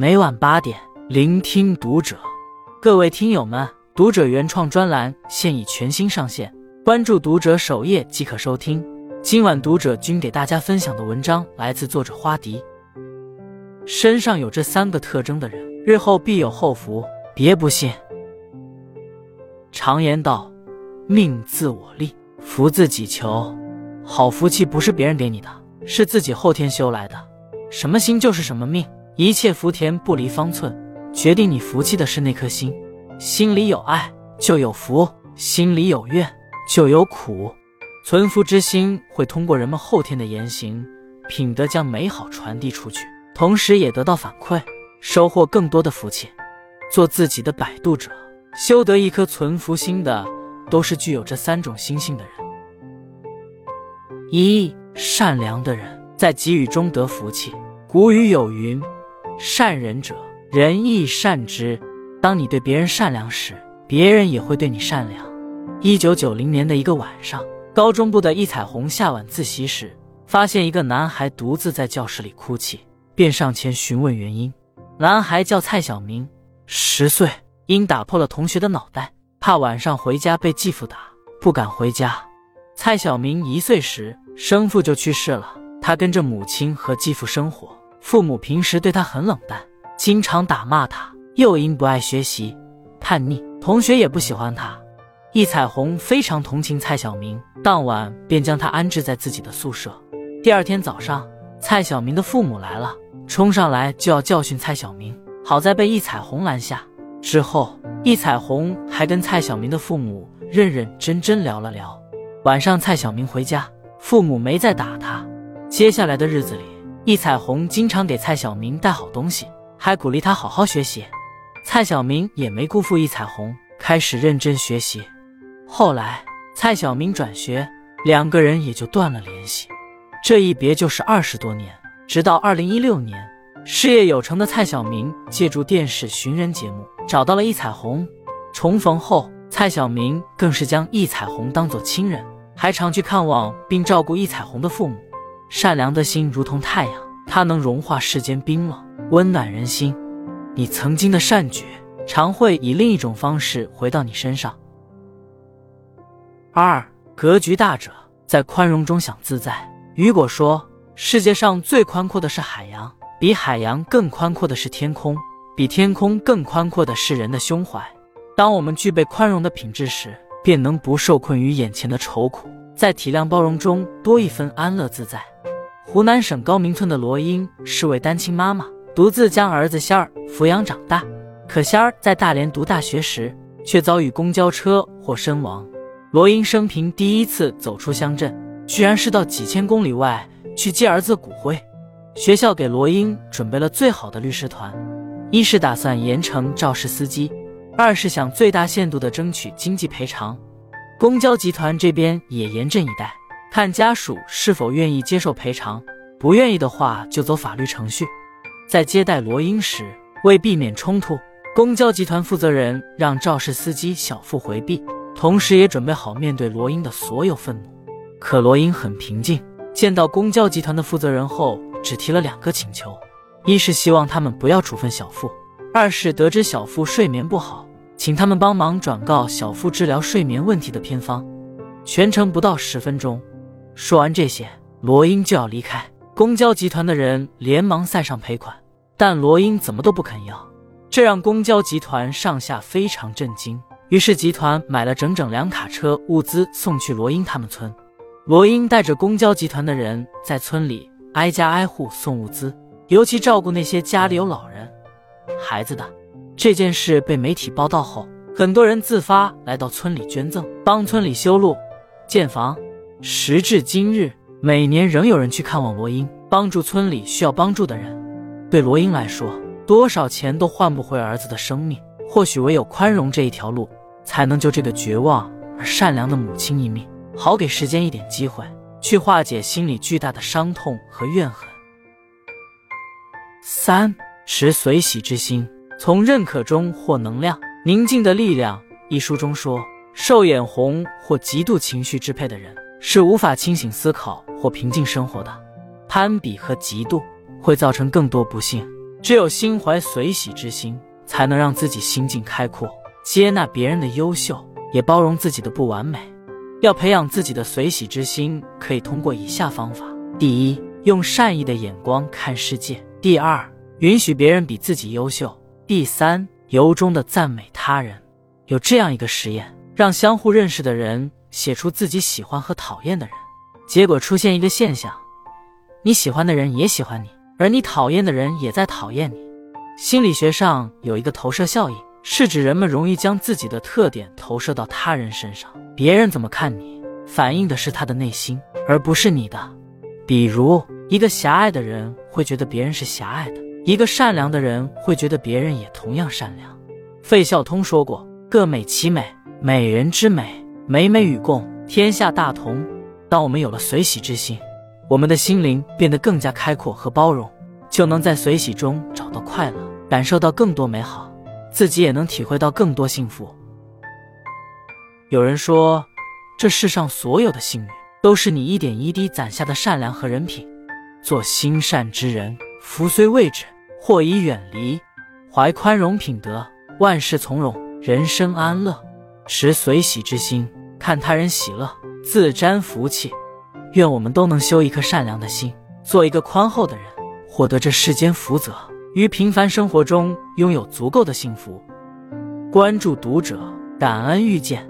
每晚八点，聆听读者。各位听友们，读者原创专栏现已全新上线，关注读者首页即可收听。今晚读者君给大家分享的文章来自作者花迪。身上有这三个特征的人，日后必有后福。别不信。常言道：“命自我立，福自己求。”好福气不是别人给你的，是自己后天修来的。什么心就是什么命。一切福田不离方寸，决定你福气的是那颗心。心里有爱就有福，心里有怨就有苦。存福之心会通过人们后天的言行品德，将美好传递出去，同时也得到反馈，收获更多的福气。做自己的摆渡者，修得一颗存福心的，都是具有这三种心性的人。一善良的人在给予中得福气。古语有云。善人者，人亦善之。当你对别人善良时，别人也会对你善良。一九九零年的一个晚上，高中部的易彩虹下晚自习时，发现一个男孩独自在教室里哭泣，便上前询问原因。男孩叫蔡小明，十岁，因打破了同学的脑袋，怕晚上回家被继父打，不敢回家。蔡小明一岁时，生父就去世了，他跟着母亲和继父生活。父母平时对他很冷淡，经常打骂他。又因不爱学习、叛逆，同学也不喜欢他。易彩虹非常同情蔡小明，当晚便将他安置在自己的宿舍。第二天早上，蔡小明的父母来了，冲上来就要教训蔡小明，好在被易彩虹拦下。之后，易彩虹还跟蔡小明的父母认认真真聊了聊。晚上，蔡小明回家，父母没再打他。接下来的日子里，易彩虹经常给蔡小明带好东西，还鼓励他好好学习。蔡小明也没辜负易彩虹，开始认真学习。后来蔡小明转学，两个人也就断了联系。这一别就是二十多年。直到二零一六年，事业有成的蔡小明借助电视寻人节目找到了易彩虹。重逢后，蔡小明更是将易彩虹当作亲人，还常去看望并照顾易彩虹的父母。善良的心如同太阳，它能融化世间冰冷，温暖人心。你曾经的善举，常会以另一种方式回到你身上。二格局大者，在宽容中享自在。雨果说：“世界上最宽阔的是海洋，比海洋更宽阔的是天空，比天空更宽阔的是人的胸怀。当我们具备宽容的品质时，便能不受困于眼前的愁苦，在体谅包容中多一分安乐自在。”湖南省高明村的罗英是位单亲妈妈，独自将儿子仙儿抚养长大。可仙儿在大连读大学时，却遭遇公交车祸身亡。罗英生平第一次走出乡镇，居然是到几千公里外去接儿子骨灰。学校给罗英准备了最好的律师团，一是打算严惩肇事司机，二是想最大限度地争取经济赔偿。公交集团这边也严阵以待。看家属是否愿意接受赔偿，不愿意的话就走法律程序。在接待罗英时，为避免冲突，公交集团负责人让肇事司机小付回避，同时也准备好面对罗英的所有愤怒。可罗英很平静，见到公交集团的负责人后，只提了两个请求：一是希望他们不要处分小付；二是得知小付睡眠不好，请他们帮忙转告小腹治疗睡眠问题的偏方。全程不到十分钟。说完这些，罗英就要离开。公交集团的人连忙塞上赔款，但罗英怎么都不肯要，这让公交集团上下非常震惊。于是集团买了整整两卡车物资送去罗英他们村。罗英带着公交集团的人在村里挨家挨户送物资，尤其照顾那些家里有老人、孩子的。这件事被媒体报道后，很多人自发来到村里捐赠，帮村里修路、建房。时至今日，每年仍有人去看望罗英，帮助村里需要帮助的人。对罗英来说，多少钱都换不回儿子的生命。或许唯有宽容这一条路，才能救这个绝望而善良的母亲一命，好给时间一点机会，去化解心里巨大的伤痛和怨恨。三持随喜之心，从认可中获能量。《宁静的力量》一书中说，受眼红或极度情绪支配的人。是无法清醒思考或平静生活的，攀比和嫉妒会造成更多不幸。只有心怀随喜之心，才能让自己心境开阔，接纳别人的优秀，也包容自己的不完美。要培养自己的随喜之心，可以通过以下方法：第一，用善意的眼光看世界；第二，允许别人比自己优秀；第三，由衷的赞美他人。有这样一个实验，让相互认识的人写出自己喜欢和讨厌的人，结果出现一个现象：你喜欢的人也喜欢你，而你讨厌的人也在讨厌你。心理学上有一个投射效应。是指人们容易将自己的特点投射到他人身上，别人怎么看你，反映的是他的内心，而不是你的。比如，一个狭隘的人会觉得别人是狭隘的，一个善良的人会觉得别人也同样善良。费孝通说过：“各美其美，美人之美，美美与共，天下大同。”当我们有了随喜之心，我们的心灵变得更加开阔和包容，就能在随喜中找到快乐，感受到更多美好。自己也能体会到更多幸福。有人说，这世上所有的幸运，都是你一点一滴攒下的善良和人品。做心善之人，福虽未至，祸已远离。怀宽容品德，万事从容，人生安乐。持随喜之心，看他人喜乐，自沾福气。愿我们都能修一颗善良的心，做一个宽厚的人，获得这世间福泽。于平凡生活中拥有足够的幸福。关注读者，感恩遇见。